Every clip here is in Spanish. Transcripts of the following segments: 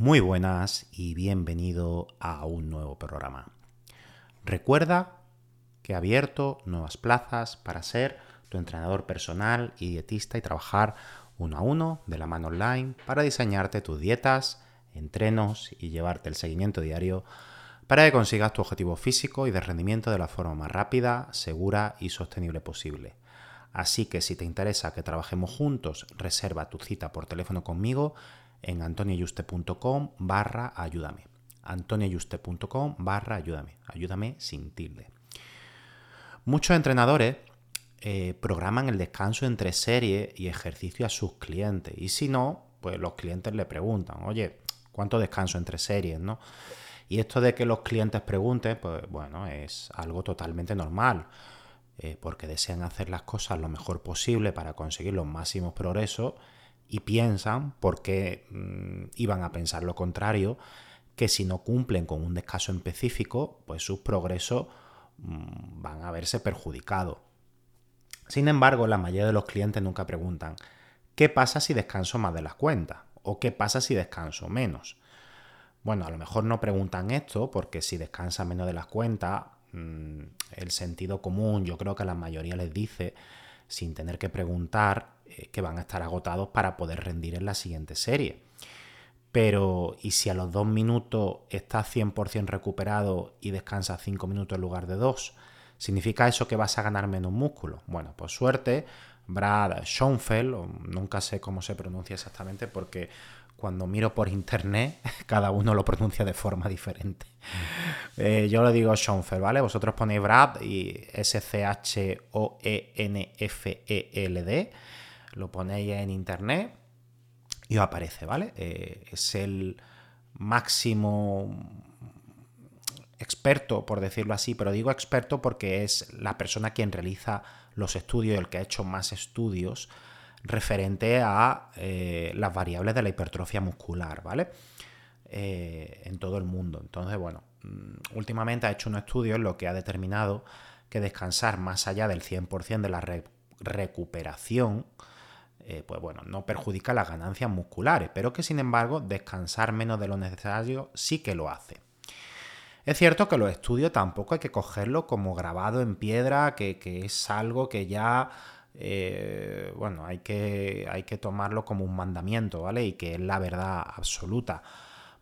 Muy buenas y bienvenido a un nuevo programa. Recuerda que he abierto nuevas plazas para ser tu entrenador personal y dietista y trabajar uno a uno de la mano online para diseñarte tus dietas, entrenos y llevarte el seguimiento diario para que consigas tu objetivo físico y de rendimiento de la forma más rápida, segura y sostenible posible. Así que si te interesa que trabajemos juntos, reserva tu cita por teléfono conmigo en antonioyuste.com barra ayúdame. antonioyuste.com barra ayúdame. Ayúdame sin tilde. Muchos entrenadores eh, programan el descanso entre serie y ejercicio a sus clientes. Y si no, pues los clientes le preguntan, oye, ¿cuánto descanso entre series? ¿no? Y esto de que los clientes pregunten, pues bueno, es algo totalmente normal. Eh, porque desean hacer las cosas lo mejor posible para conseguir los máximos progresos y piensan, porque mm, iban a pensar lo contrario, que si no cumplen con un descanso específico, pues sus progresos mm, van a verse perjudicados. Sin embargo, la mayoría de los clientes nunca preguntan, ¿qué pasa si descanso más de las cuentas? ¿O qué pasa si descanso menos? Bueno, a lo mejor no preguntan esto porque si descansa menos de las cuentas, mm, el sentido común yo creo que a la mayoría les dice, sin tener que preguntar, eh, que van a estar agotados para poder rendir en la siguiente serie. Pero, ¿y si a los dos minutos estás 100% recuperado y descansas 5 minutos en lugar de 2? ¿Significa eso que vas a ganar menos músculo? Bueno, pues suerte, Brad Schoenfeld, nunca sé cómo se pronuncia exactamente porque cuando miro por internet cada uno lo pronuncia de forma diferente. Eh, yo lo digo Schoenfeld, ¿vale? Vosotros ponéis Brad y S-C-H-O-E-N-F-E-L-D lo ponéis en internet y os aparece, ¿vale? Eh, es el máximo experto, por decirlo así, pero digo experto porque es la persona quien realiza los estudios, el que ha hecho más estudios referente a eh, las variables de la hipertrofia muscular, ¿vale? Eh, en todo el mundo. Entonces, bueno, mm, últimamente ha hecho un estudio en lo que ha determinado que descansar más allá del 100% de la recuperación eh, pues bueno, no perjudica las ganancias musculares, pero que sin embargo descansar menos de lo necesario sí que lo hace. Es cierto que los estudios tampoco hay que cogerlo como grabado en piedra, que, es algo que ya, eh, bueno, hay que, hay que tomarlo como un mandamiento, ¿vale? Y que es la verdad absoluta.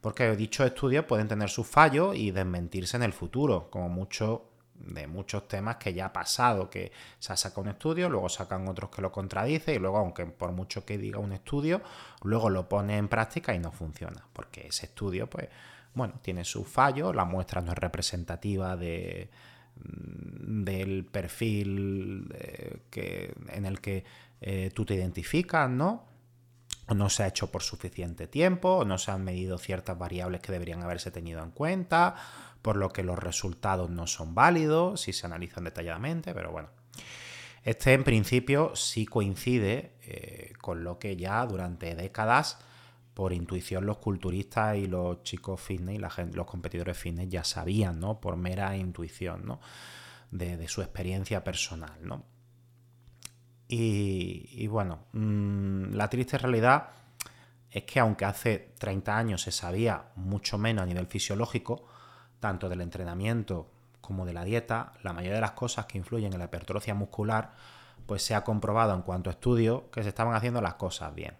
Porque dichos estudios pueden tener sus fallos y desmentirse en el futuro, como mucho de muchos temas que ya ha pasado, que se ha sacado un estudio, luego sacan otros que lo contradicen y luego, aunque por mucho que diga un estudio, luego lo pone en práctica y no funciona, porque ese estudio, pues, bueno, tiene su fallo, la muestra no es representativa de, mm, del perfil eh, que, en el que eh, tú te identificas, ¿no? O no se ha hecho por suficiente tiempo, o no se han medido ciertas variables que deberían haberse tenido en cuenta, por lo que los resultados no son válidos si se analizan detalladamente, pero bueno. Este en principio sí coincide eh, con lo que ya durante décadas, por intuición, los culturistas y los chicos fitness y los competidores fitness ya sabían, ¿no? Por mera intuición, ¿no? De, su experiencia personal, ¿no? Y, bueno, mm, la triste realidad es que aunque hace 30 años se sabía mucho menos a nivel fisiológico, tanto del entrenamiento como de la dieta, la mayoría de las cosas que influyen en la hipertrofia muscular, pues se ha comprobado en cuanto a estudios que se estaban haciendo las cosas bien.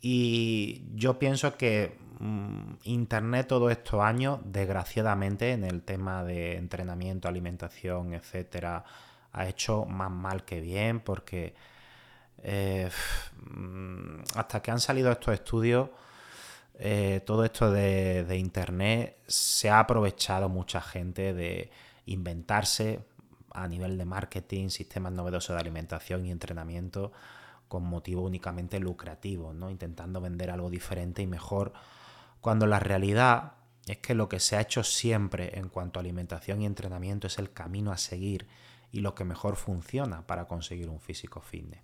Y yo pienso que mm, Internet todos estos años, desgraciadamente, en el tema de entrenamiento, alimentación, etcétera, ha hecho más mal que bien, porque eh, mm, hasta que han salido estos estudios, eh, todo esto de, Internet se ha aprovechado mucha gente de inventarse a nivel de marketing sistemas novedosos de alimentación y entrenamiento con motivo únicamente lucrativo, ¿no? intentando vender algo diferente y mejor, cuando la realidad es que lo que se ha hecho siempre en cuanto a alimentación y entrenamiento es el camino a seguir y lo que mejor funciona para conseguir un físico fitness.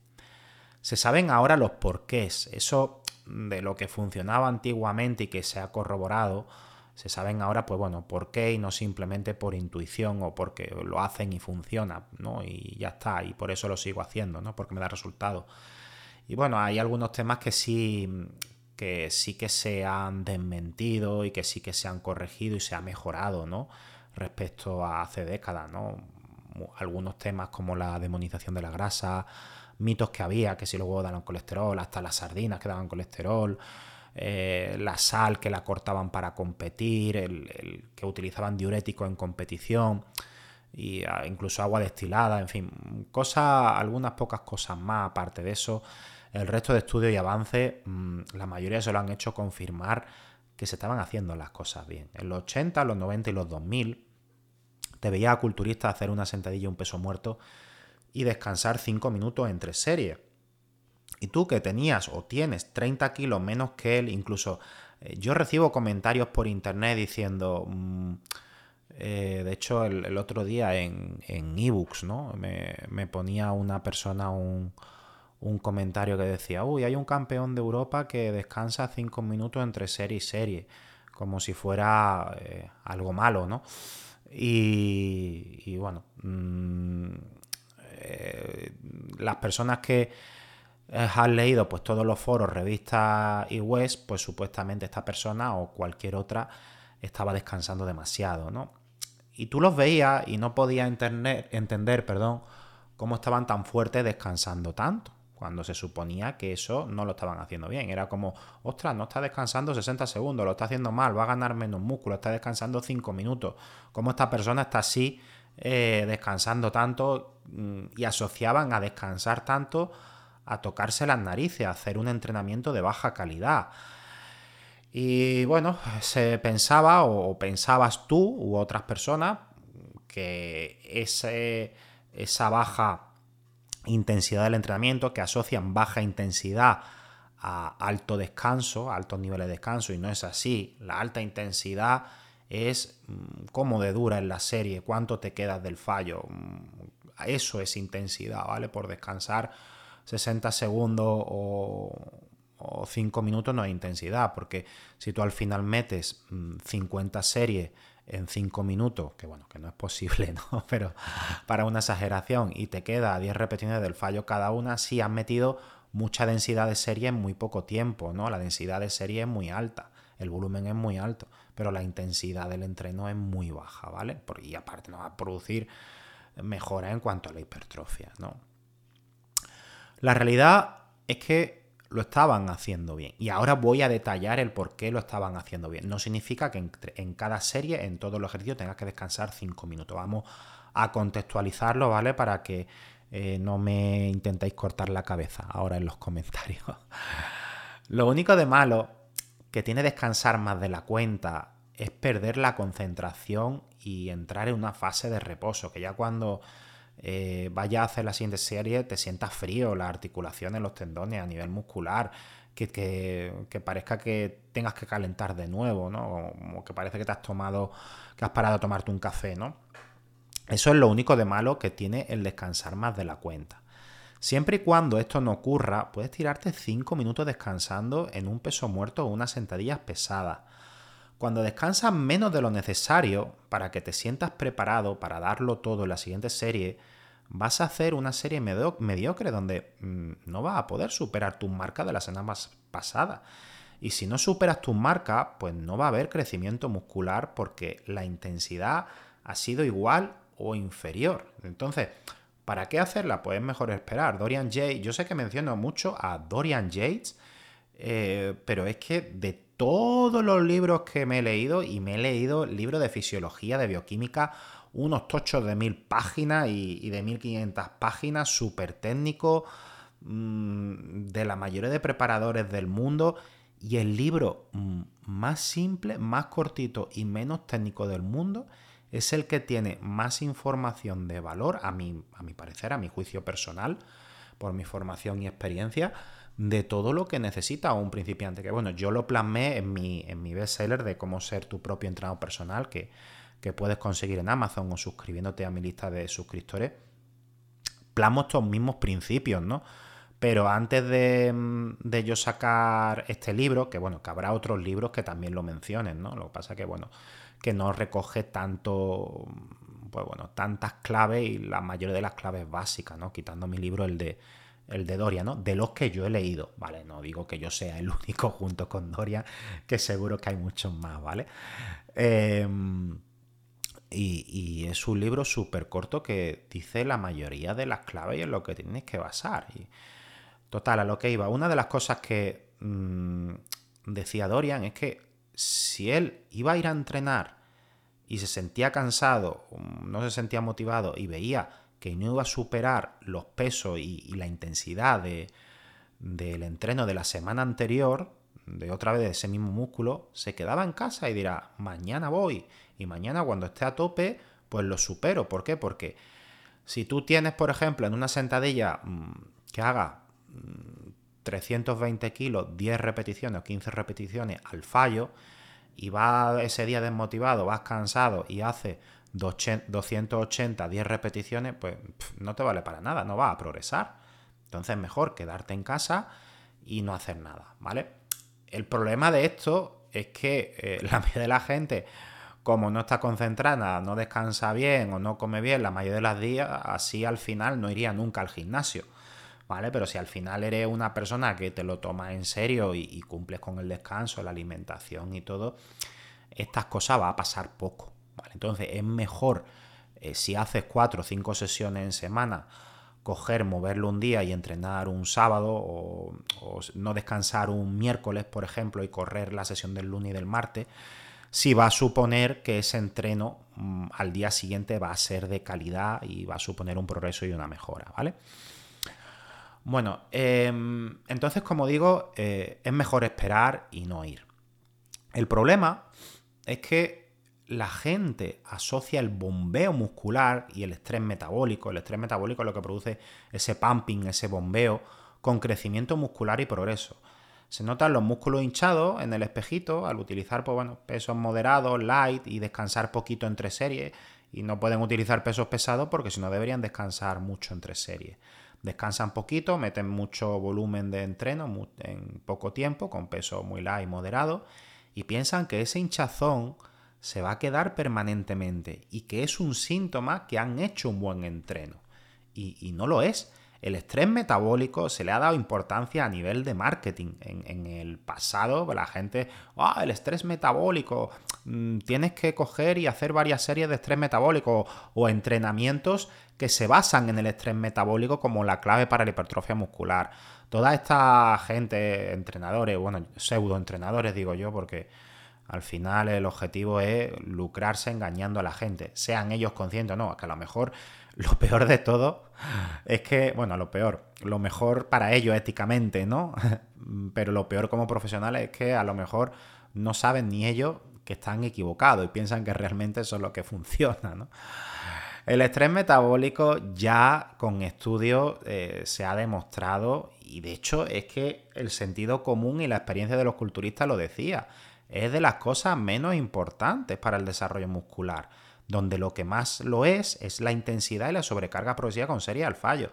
Se saben ahora los porqués, eso de lo que funcionaba antiguamente y que se ha corroborado, se saben ahora, pues bueno, por qué y no simplemente por intuición o porque lo hacen y funciona, ¿no? Y ya está, y por eso lo sigo haciendo, ¿no? Porque me da resultado. Y bueno, hay algunos temas que sí, que sí que se han desmentido y que sí que se han corregido y se ha mejorado, ¿no? Respecto a hace décadas, ¿no? Algunos temas como la demonización de la grasa, mitos que había, que si los huevos daban colesterol, hasta las sardinas que daban colesterol, eh, la sal que la cortaban para competir, el, que utilizaban diurético en competición, y ah, incluso agua destilada, en fin, cosas, algunas pocas cosas más aparte de eso. El resto de estudios y avances, mm, la mayoría se lo han hecho confirmar que se estaban haciendo las cosas bien. En los 80, los 90 y los 2000, te veía a culturistas hacer una sentadilla y un peso muerto y descansar 5 minutos entre series. Y tú que tenías o tienes 30 kilos menos que él, incluso eh, yo recibo comentarios por internet diciendo, mm, eh, de hecho el, otro día en, en ebooks, ¿no? Me, ponía una persona un, comentario que decía, uy, hay un campeón de Europa que descansa 5 minutos entre serie y serie, como si fuera eh, algo malo, ¿no? Y, bueno, mm, las personas que has leído pues todos los foros, revistas y webs, pues supuestamente esta persona o cualquier otra estaba descansando demasiado, ¿no? Y tú los veías y no podías entender, entender perdón, cómo estaban tan fuertes descansando tanto, cuando se suponía que eso no lo estaban haciendo bien. Era como, ostras, no está descansando 60 segundos, lo está haciendo mal, va a ganar menos músculo, está descansando 5 minutos. ¿Cómo esta persona está así eh, descansando tanto? Mm, y asociaban a descansar tanto a tocarse las narices, a hacer un entrenamiento de baja calidad. Y bueno, se pensaba o pensabas tú u otras personas que ese, esa baja intensidad del entrenamiento, que asocian baja intensidad a alto descanso, a altos niveles de descanso, y no es así. La alta intensidad es mm, cómo de dura en la serie, cuánto te quedas del fallo. Mm, eso es intensidad, ¿vale? Por descansar 60 segundos o, 5 minutos no hay intensidad, porque si tú al final metes 50 mm, series en 5 minutos, que bueno, que no es posible, ¿no? Pero para una exageración y te queda 10 repeticiones del fallo cada una, sí has metido mucha densidad de serie en muy poco tiempo, ¿no? La densidad de serie es muy alta, el volumen es muy alto, pero la intensidad del entreno es muy baja, ¿vale? Y aparte no va a producir mejora en cuanto a la hipertrofia, ¿no? La realidad es que lo estaban haciendo bien. Y ahora voy a detallar el por qué lo estaban haciendo bien. No significa que en, cada serie, en todos los ejercicios, tengas que descansar 5 minutos. Vamos a contextualizarlo, ¿vale? Para que eh, no me intentéis cortar la cabeza ahora en los comentarios. lo único de malo que tiene descansar más de la cuenta es perder la concentración y entrar en una fase de reposo, que ya cuando eh, vaya a hacer la siguiente serie, te sientas frío, las articulaciones, los tendones a nivel muscular, que, que, parezca que tengas que calentar de nuevo, ¿no? Como que parece que te has tomado, que has parado a tomarte un café, ¿no? Eso es lo único de malo que tiene el descansar más de la cuenta. Siempre y cuando esto no ocurra, puedes tirarte 5 minutos descansando en un peso muerto o unas sentadillas pesadas. Cuando descansas menos de lo necesario para que te sientas preparado para darlo todo en la siguiente serie, vas a hacer una serie mediocre donde mm, no vas a poder superar tus marcas de la semana pasada. Y si no superas tus marcas, pues no va a haber crecimiento muscular porque la intensidad ha sido igual o inferior. Entonces, ¿para qué hacerla? Pues es mejor esperar. Dorian Yates, yo sé que menciono mucho a Dorian Yates eh, pero es que de todos los libros que me he leído, y me he leído libros de fisiología, de bioquímica, unos tochos de mil páginas y, de mil quinientas páginas, súper técnicos, mm, de la mayoría de preparadores del mundo, y el libro mm, más simple, más cortito y menos técnico del mundo es el que tiene más información de valor, a mi, a mi parecer, a mi juicio personal, por mi formación y experiencia, de todo lo que necesita un principiante. Que bueno, yo lo plasmé en mi, en mi bestseller de cómo ser tu propio entrenador personal, que, puedes conseguir en Amazon o suscribiéndote a mi lista de suscriptores. Plasmo estos mismos principios, ¿no? Pero antes de, de, yo sacar este libro, que bueno, que habrá otros libros que también lo mencionen, ¿no? Lo que pasa que, bueno, que no recoge tanto, pues bueno, tantas claves y la mayoría de las claves básicas, ¿no? Quitando mi libro, el de, el de Doria, ¿no? De los que yo he leído, ¿vale? No digo que yo sea el único junto con Doria, que seguro que hay muchos más, ¿vale? Em, y, es un libro súper corto que dice la mayoría de las claves y en lo que tienes que basar. Y, total, a lo que iba. Una de las cosas que mm, decía Dorian es que si él iba a ir a entrenar y se sentía cansado, no se sentía motivado y veía que no iba a superar los pesos y, la intensidad de, del entreno de la semana anterior, de otra vez de ese mismo músculo, se quedaba en casa y dirá, mañana voy. Y mañana cuando esté a tope, pues lo supero. ¿Por qué? Porque si tú tienes, por ejemplo, en una sentadilla mm, que haga 320 mm, kilos, 10 repeticiones o 15 repeticiones al fallo, y va ese día desmotivado, vas cansado y hace 280, 10 repeticiones, pues no te vale para nada, no va a progresar. Entonces es mejor quedarte en casa y no hacer nada, ¿vale? El problema de esto es que eh, la mayoría de la gente, como no está concentrada, no descansa bien o no come bien la mayoría de los días, así al final no iría nunca al gimnasio. ¿Vale? Pero si al final eres una persona que te lo toma en serio y, cumples con el descanso, la alimentación y todo, estas cosas va a pasar poco, entonces es mejor eh, si haces cuatro o cinco sesiones en semana, coger, moverlo un día y entrenar un sábado o, no descansar un miércoles, por ejemplo, y correr la sesión del lunes y del martes, si va a suponer que ese entreno mm, al día siguiente va a ser de calidad y va a suponer un progreso y una mejora, ¿vale? Bueno, em, entonces como digo, eh, es mejor esperar y no ir. El problema es que la gente asocia el bombeo muscular y el estrés metabólico, el estrés metabólico es lo que produce ese pumping, ese bombeo, con crecimiento muscular y progreso. Se notan los músculos hinchados en el espejito al utilizar pues, bueno, pesos moderados, light y descansar poquito entre series. Y no pueden utilizar pesos pesados porque si no deberían descansar mucho entre series. Descansan poquito, meten mucho volumen de entreno en poco tiempo, con peso muy light y moderado, y piensan que ese hinchazón se va a quedar permanentemente y que es un síntoma que han hecho un buen entreno. Y, no lo es. El estrés metabólico se le ha dado importancia a nivel de marketing. En, el pasado, la gente, ah, el estrés metabólico, mm, tienes que coger y hacer varias series de estrés metabólico o entrenamientos que se basan en el estrés metabólico como la clave para la hipertrofia muscular. Toda esta gente, entrenadores, bueno, pseudo entrenadores digo yo, porque al final el objetivo es lucrarse engañando a la gente, sean ellos conscientes o no, que a lo mejor lo peor de todo es que, bueno, lo peor, lo mejor para ellos éticamente, ¿no? Pero lo peor como profesionales es que a lo mejor no saben ni ellos que están equivocados y piensan que realmente eso es lo que funciona, ¿no? El estrés metabólico ya con estudios eh, se ha demostrado y de hecho es que el sentido común y la experiencia de los culturistas lo decía es de las cosas menos importantes para el desarrollo muscular, donde lo que más lo es es la intensidad y la sobrecarga progresiva con serie al fallo.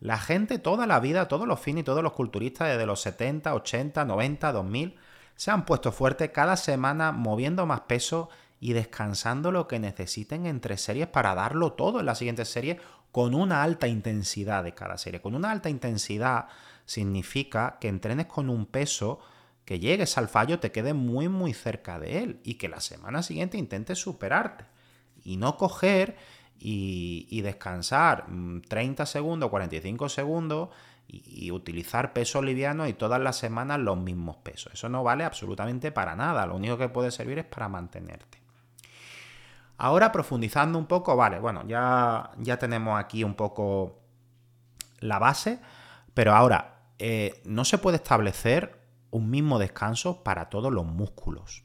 La gente toda la vida, todos los fines y todos los culturistas desde los 70, 80, 90, 2000 se han puesto fuertes cada semana moviendo más peso y descansando lo que necesiten entre series para darlo todo en la siguiente serie con una alta intensidad de cada serie. Con una alta intensidad significa que entrenes con un peso que llegues al fallo te quede muy muy cerca de él y que la semana siguiente intentes superarte y no coger y, descansar 30 mm, segundos, 45 segundos y, utilizar pesos livianos y todas las semanas los mismos pesos. Eso no vale absolutamente para nada, lo único que puede servir es para mantenerte. Ahora profundizando un poco, vale, bueno, ya, ya tenemos aquí un poco la base, pero ahora eh, no se puede establecer un mismo descanso para todos los músculos.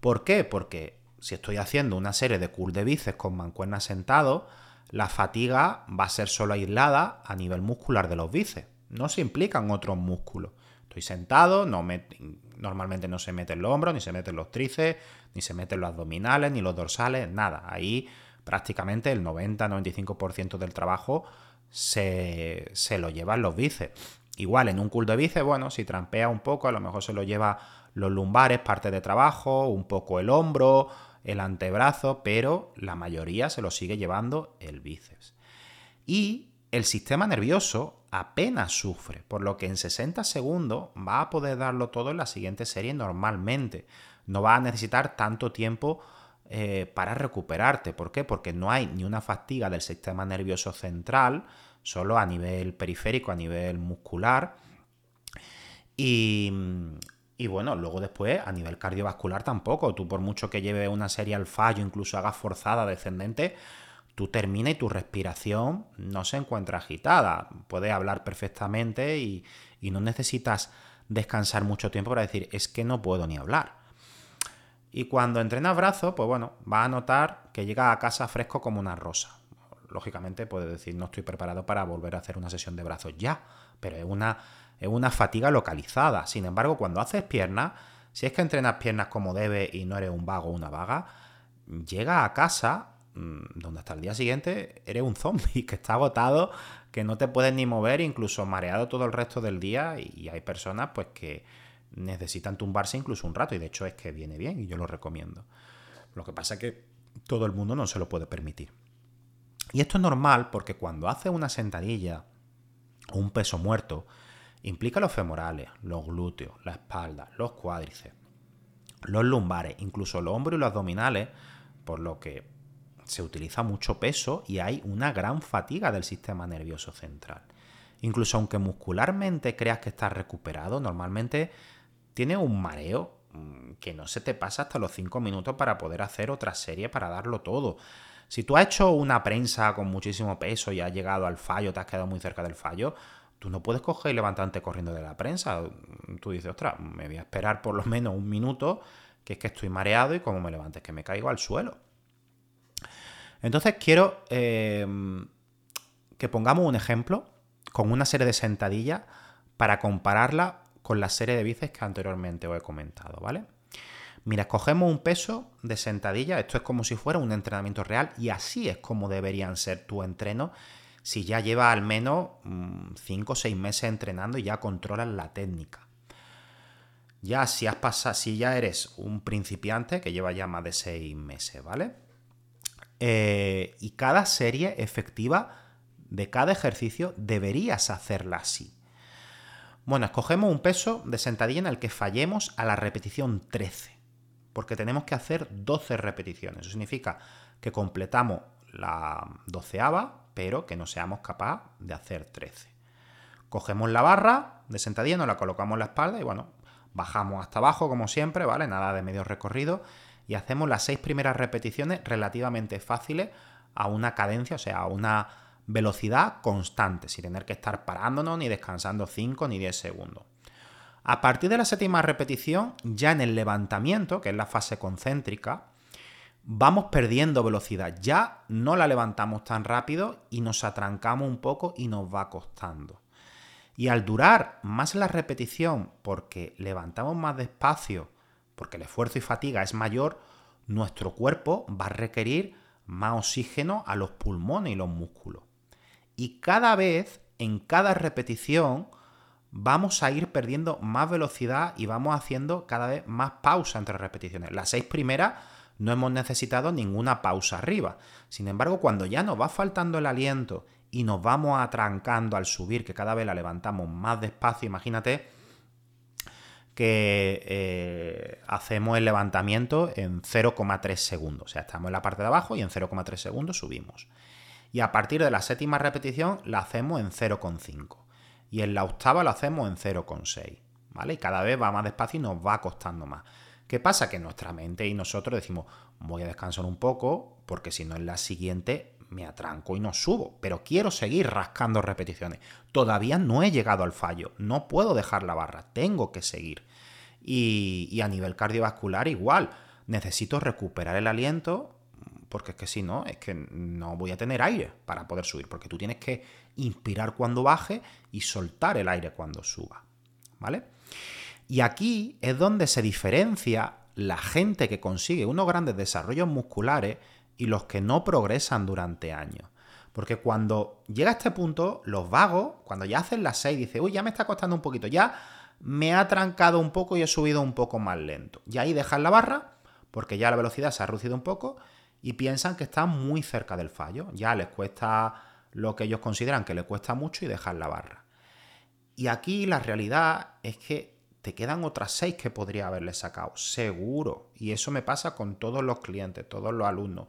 ¿Por qué? Porque si estoy haciendo una serie de curl de bíceps con mancuernas sentado, la fatiga va a ser solo aislada a nivel muscular de los bíceps. No se implican otros músculos. Estoy sentado, no normalmente no se meten los hombros, ni se meten los tríceps, ni se meten los abdominales, ni los dorsales, nada. Ahí prácticamente el 90-95% del trabajo se, se, lo llevan los bíceps. Igual en un curl de bíceps, bueno, si trampea un poco, a lo mejor se lo lleva los lumbares, parte de trabajo, un poco el hombro, el antebrazo, pero la mayoría se lo sigue llevando el bíceps. Y el sistema nervioso apenas sufre, por lo que en 60 segundos va a poder darlo todo en la siguiente serie normalmente. No va a necesitar tanto tiempo eh, para recuperarte. ¿Por qué? Porque no hay ni una fatiga del sistema nervioso central, solo a nivel periférico, a nivel muscular. Y, y bueno, luego después a nivel cardiovascular tampoco. Tú por mucho que lleve una serie al fallo, incluso hagas forzada, descendente, tú terminas y tu respiración no se encuentra agitada. Puedes hablar perfectamente y, y no necesitas descansar mucho tiempo para decir, es que no puedo ni hablar. Y cuando entrenas brazos, pues bueno, vas a notar que llega a casa fresco como una rosa. Lógicamente puedes decir, no estoy preparado para volver a hacer una sesión de brazos ya, pero es una es una fatiga localizada. Sin embargo, cuando haces piernas, si es que entrenas piernas como debe y no eres un vago o una vaga, llega a casa mm, donde hasta el día siguiente eres un zombie que está agotado, que no te puedes ni mover, incluso mareado todo el resto del día y hay personas pues que necesitan tumbarse incluso un rato y de hecho es que viene bien y yo lo recomiendo. Lo que pasa es que todo el mundo no se lo puede permitir. Y esto es normal porque cuando haces una sentadilla o un peso muerto, Implica los femorales, los glúteos, la espalda, los cuádriceps, los lumbares, incluso los hombros y los abdominales, por lo que se utiliza mucho peso y hay una gran fatiga del sistema nervioso central. Incluso aunque muscularmente creas que estás recuperado, normalmente tiene un mareo mm, que no se te pasa hasta los 5 minutos para poder hacer otra serie para darlo todo. Si tú has hecho una prensa con muchísimo peso y has llegado al fallo, te has quedado muy cerca del fallo, Tú no puedes coger y levantarte corriendo de la prensa. Tú dices, ostras, me voy a esperar por lo menos un minuto, que es que estoy mareado y como me levantes, que me caigo al suelo. Entonces quiero em, que pongamos un ejemplo con una serie de sentadillas para compararla con la serie de bíceps que anteriormente os he comentado, ¿vale? Mira, escogemos un peso de sentadilla, esto es como si fuera un entrenamiento real y así es como deberían ser tu entreno si ya lleva al menos 5 mm, o 6 meses entrenando y ya controlas la técnica. Ya si has pasado, si ya eres un principiante que lleva ya más de 6 meses, ¿vale? Eh, y cada serie efectiva de cada ejercicio deberías hacerla así. Bueno, escogemos un peso de sentadilla en el que fallemos a la repetición 13, porque tenemos que hacer 12 repeticiones. Eso significa que completamos la doceava pero que no seamos capaces de hacer 13. Cogemos la barra de sentadilla, nos la colocamos en la espalda y bueno, bajamos hasta abajo como siempre, ¿vale? Nada de medio recorrido y hacemos las seis primeras repeticiones relativamente fáciles a una cadencia, o sea, a una velocidad constante, sin tener que estar parándonos ni descansando 5 ni 10 segundos. A partir de la séptima repetición, ya en el levantamiento, que es la fase concéntrica, vamos perdiendo velocidad. Ya no la levantamos tan rápido y nos atrancamos un poco y nos va costando. Y al durar más la repetición, porque levantamos más despacio, porque el esfuerzo y fatiga es mayor, nuestro cuerpo va a requerir más oxígeno a los pulmones y los músculos. Y cada vez, en cada repetición, vamos a ir perdiendo más velocidad y vamos haciendo cada vez más pausa entre repeticiones. Las seis primeras no hemos necesitado ninguna pausa arriba. Sin embargo, cuando ya nos va faltando el aliento y nos vamos atrancando al subir, que cada vez la levantamos más despacio, imagínate que eh, hacemos el levantamiento en 0,3 segundos. O sea, estamos en la parte de abajo y en 0,3 segundos subimos. Y a partir de la séptima repetición la hacemos en 0,5. Y en la octava lo hacemos en 0,6. ¿Vale? Y cada vez va más despacio y nos va costando más. ¿Qué pasa? Que nuestra mente y nosotros decimos, voy a descansar un poco, porque si no en la siguiente me atranco y no subo, pero quiero seguir rascando repeticiones. Todavía no he llegado al fallo, no puedo dejar la barra, tengo que seguir. Y, a nivel cardiovascular igual, necesito recuperar el aliento, porque es que si no, es que no voy a tener aire para poder subir, porque tú tienes que inspirar cuando baje y soltar el aire cuando suba. ¿Vale? Y aquí es donde se diferencia la gente que consigue unos grandes desarrollos musculares y los que no progresan durante años. Porque cuando llega a este punto, los vagos, cuando ya hacen las 6, dicen, uy, ya me está costando un poquito, ya me ha trancado un poco y he subido un poco más lento. Y ahí dejan la barra, porque ya la velocidad se ha reducido un poco, y piensan que están muy cerca del fallo. Ya les cuesta lo que ellos consideran que les cuesta mucho y dejan la barra. Y aquí la realidad es que te quedan otras seis que podría haberle sacado, seguro. Y eso me pasa con todos los clientes, todos los alumnos.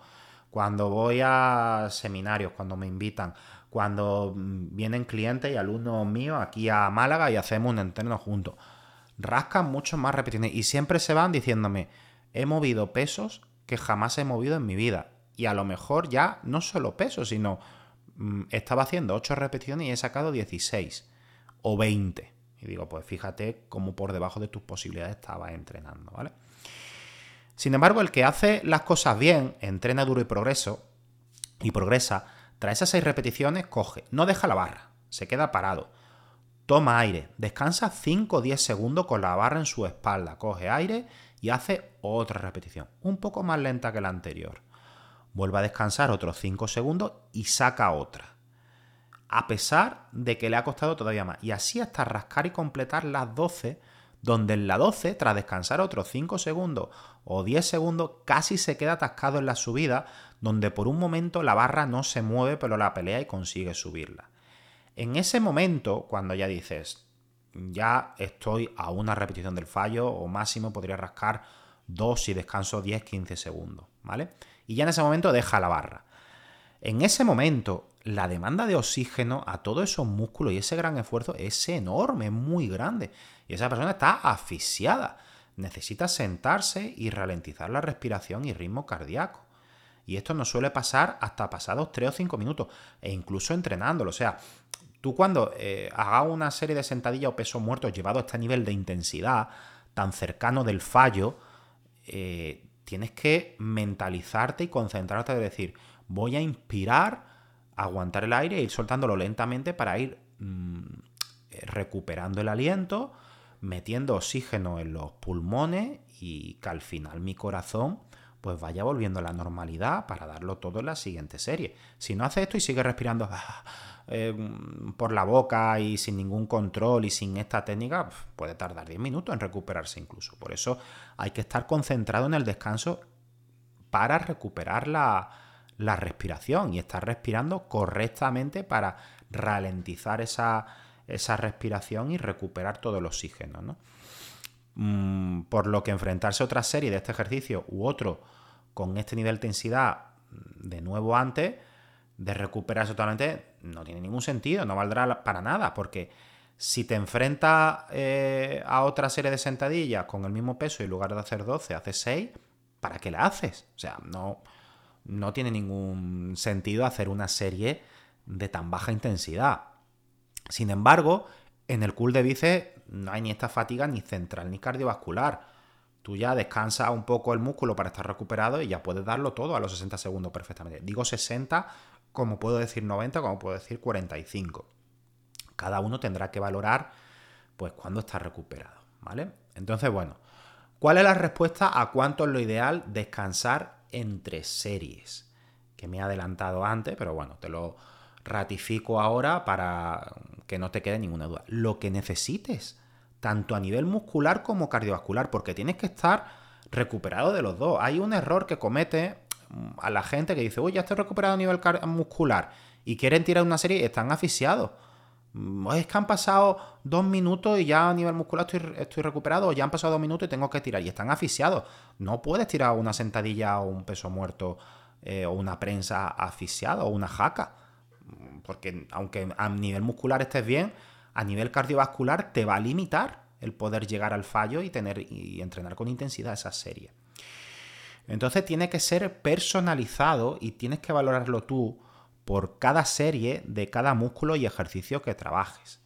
Cuando voy a seminarios, cuando me invitan, cuando mm, vienen clientes y alumnos míos aquí a Málaga y hacemos un entreno juntos. Rascan mucho más repeticiones y siempre se van diciéndome, he movido pesos que jamás he movido en mi vida. Y a lo mejor ya no solo pesos, sino mm, estaba haciendo 8 repeticiones y he sacado 16 o 20. Y digo, pues fíjate cómo por debajo de tus posibilidades estabas entrenando, ¿vale? Sin embargo, el que hace las cosas bien, entrena duro y progreso, y progresa, tras esas seis repeticiones, coge, no deja la barra, se queda parado, toma aire, descansa 5 o 10 segundos con la barra en su espalda, coge aire y hace otra repetición, un poco más lenta que la anterior. Vuelve a descansar otros 5 segundos y saca otra a pesar de que le ha costado todavía más. Y así hasta rascar y completar las 12, donde en la 12, tras descansar otros 5 segundos o 10 segundos, casi se queda atascado en la subida, donde por un momento la barra no se mueve, pero la pelea y consigue subirla. En ese momento, cuando ya dices, ya estoy a una repetición del fallo, o máximo podría rascar 2 y descanso 10-15 segundos, ¿vale? Y ya en ese momento deja la barra. En ese momento, la demanda de oxígeno a todos esos músculos y ese gran esfuerzo es enorme, es muy grande. Y esa persona está asfixiada. Necesita sentarse y ralentizar la respiración y ritmo cardíaco. Y esto no suele pasar hasta pasados 3 o 5 minutos, e incluso entrenándolo. O sea, tú cuando eh, hagas una serie de sentadillas o pesos muertos llevado a este nivel de intensidad tan cercano del fallo, eh, tienes que mentalizarte y concentrarte de decir, voy a inspirar aguantar el aire e ir soltándolo lentamente para ir mm, recuperando el aliento, metiendo oxígeno en los pulmones y que al final mi corazón pues vaya volviendo a la normalidad para darlo todo en la siguiente serie. Si no hace esto y sigue respirando eh, por la boca y sin ningún control y sin esta técnica, puede tardar 10 minutos en recuperarse incluso. Por eso hay que estar concentrado en el descanso para recuperar la, la respiración y estar respirando correctamente para ralentizar esa, respiración y recuperar todo el oxígeno. Mm, por lo que enfrentarse a otra serie de este ejercicio u otro con este nivel de intensidad de nuevo antes de recuperarse totalmente no tiene ningún sentido, no valdrá para nada, porque si te enfrentas eh, a otra serie de sentadillas con el mismo peso y en lugar de hacer 12 haces 6, ¿para qué la haces? O sea, no, no tiene ningún sentido hacer una serie de tan baja intensidad. Sin embargo, en el cool de bíceps no hay ni esta fatiga ni central ni cardiovascular. Tú ya descansas un poco el músculo para estar recuperado y ya puedes darlo todo a los 60 segundos perfectamente. Digo 60, como puedo decir 90, como puedo decir 45. Cada uno tendrá que valorar pues cuándo está recuperado, ¿vale? Entonces, bueno, ¿cuál es la respuesta a cuánto es lo ideal descansar entre series, que me he adelantado antes, pero bueno, te lo ratifico ahora para que no te quede ninguna duda. Lo que necesites, tanto a nivel muscular como cardiovascular, porque tienes que estar recuperado de los dos. Hay un error que comete mm, a la gente que dice, uy, ya estoy recuperado a nivel muscular y quieren tirar una serie y están asfixiados. Mm, es que han pasado dos minutos y ya a nivel muscular estoy, recuperado, o ya han pasado dos minutos y tengo que tirar, y están asfixiados. No puedes tirar una sentadilla o un peso muerto eh, o una prensa asfixiada o una jaca, porque aunque a nivel muscular estés bien, a nivel cardiovascular te va a limitar el poder llegar al fallo y tener y entrenar con intensidad esa serie. Entonces tiene que ser personalizado y tienes que valorarlo tú por cada serie de cada músculo y ejercicio que trabajes.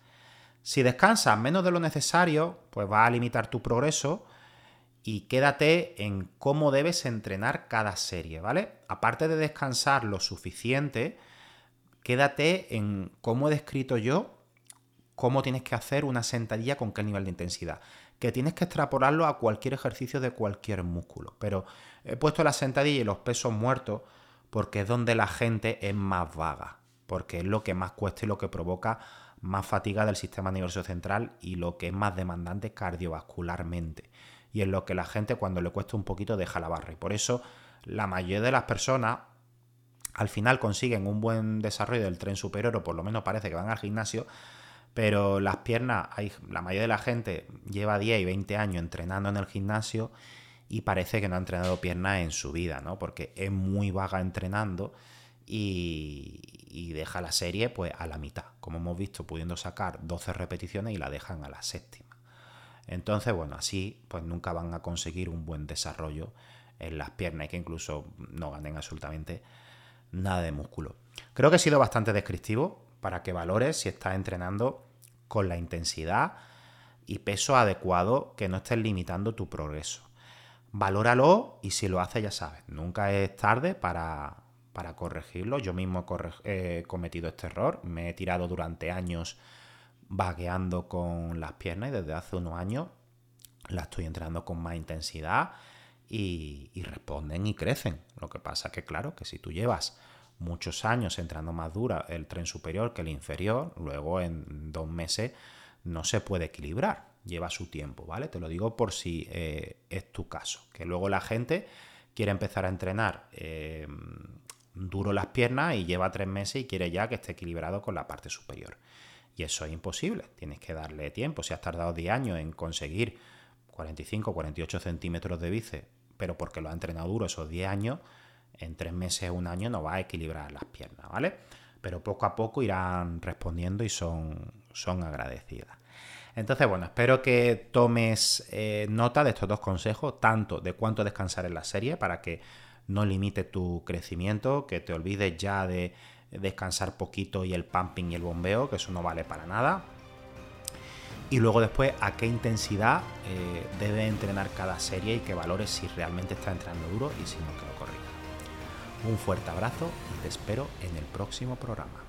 Si descansas menos de lo necesario, pues va a limitar tu progreso y quédate en cómo debes entrenar cada serie, ¿vale? Aparte de descansar lo suficiente, quédate en cómo he descrito yo cómo tienes que hacer una sentadilla con qué nivel de intensidad. Que tienes que extrapolarlo a cualquier ejercicio de cualquier músculo. Pero he puesto la sentadilla y los pesos muertos porque es donde la gente es más vaga. Porque es lo que más cuesta y lo que provoca más fatiga del sistema nervioso central y lo que es más demandante cardiovascularmente. Y es lo que la gente cuando le cuesta un poquito deja la barra. Y por eso la mayoría de las personas al final consiguen un buen desarrollo del tren superior o por lo menos parece que van al gimnasio pero las piernas, la mayoría de la gente lleva 10 y 20 años entrenando en el gimnasio y parece que no ha entrenado piernas en su vida, ¿no? Porque es muy vaga entrenando y, y, deja la serie pues a la mitad, como hemos visto, pudiendo sacar 12 repeticiones y la dejan a la séptima. Entonces, bueno, así pues nunca van a conseguir un buen desarrollo en las piernas y que incluso no ganen absolutamente nada de músculo. Creo que he sido bastante descriptivo para que valores si estás entrenando con la intensidad y peso adecuado que no estés limitando tu progreso. Valóralo y si lo haces ya sabes, nunca es tarde para, corregirlo. Yo mismo he, cometido este error, me he tirado durante años vagueando con las piernas y desde hace unos años la estoy entrenando con más intensidad y, responden y crecen. Lo que pasa que claro, que si tú llevas muchos años entrando más dura el tren superior que el inferior, luego en dos meses no se puede equilibrar, lleva su tiempo, ¿vale? Te lo digo por si eh, es tu caso, que luego la gente quiere empezar a entrenar eh, duro las piernas y lleva tres meses y quiere ya que esté equilibrado con la parte superior. Y eso es imposible, tienes que darle tiempo. Si has tardado 10 años en conseguir 45, 48 centímetros de bíceps, pero porque lo ha entrenado duro esos 10 años, en tres meses o un año no va a equilibrar las piernas, ¿vale? Pero poco a poco irán respondiendo y son, son agradecidas. Entonces, bueno, espero que tomes eh, nota de estos dos consejos, tanto de cuánto descansar en la serie para que no limite tu crecimiento, que te olvides ya de descansar poquito y el pumping y el bombeo, que eso no vale para nada. Y luego después a qué intensidad eh, debe entrenar cada serie y que valores si realmente está entrenando duro y si no que lo corrija. Un fuerte abrazo y te espero en el próximo programa.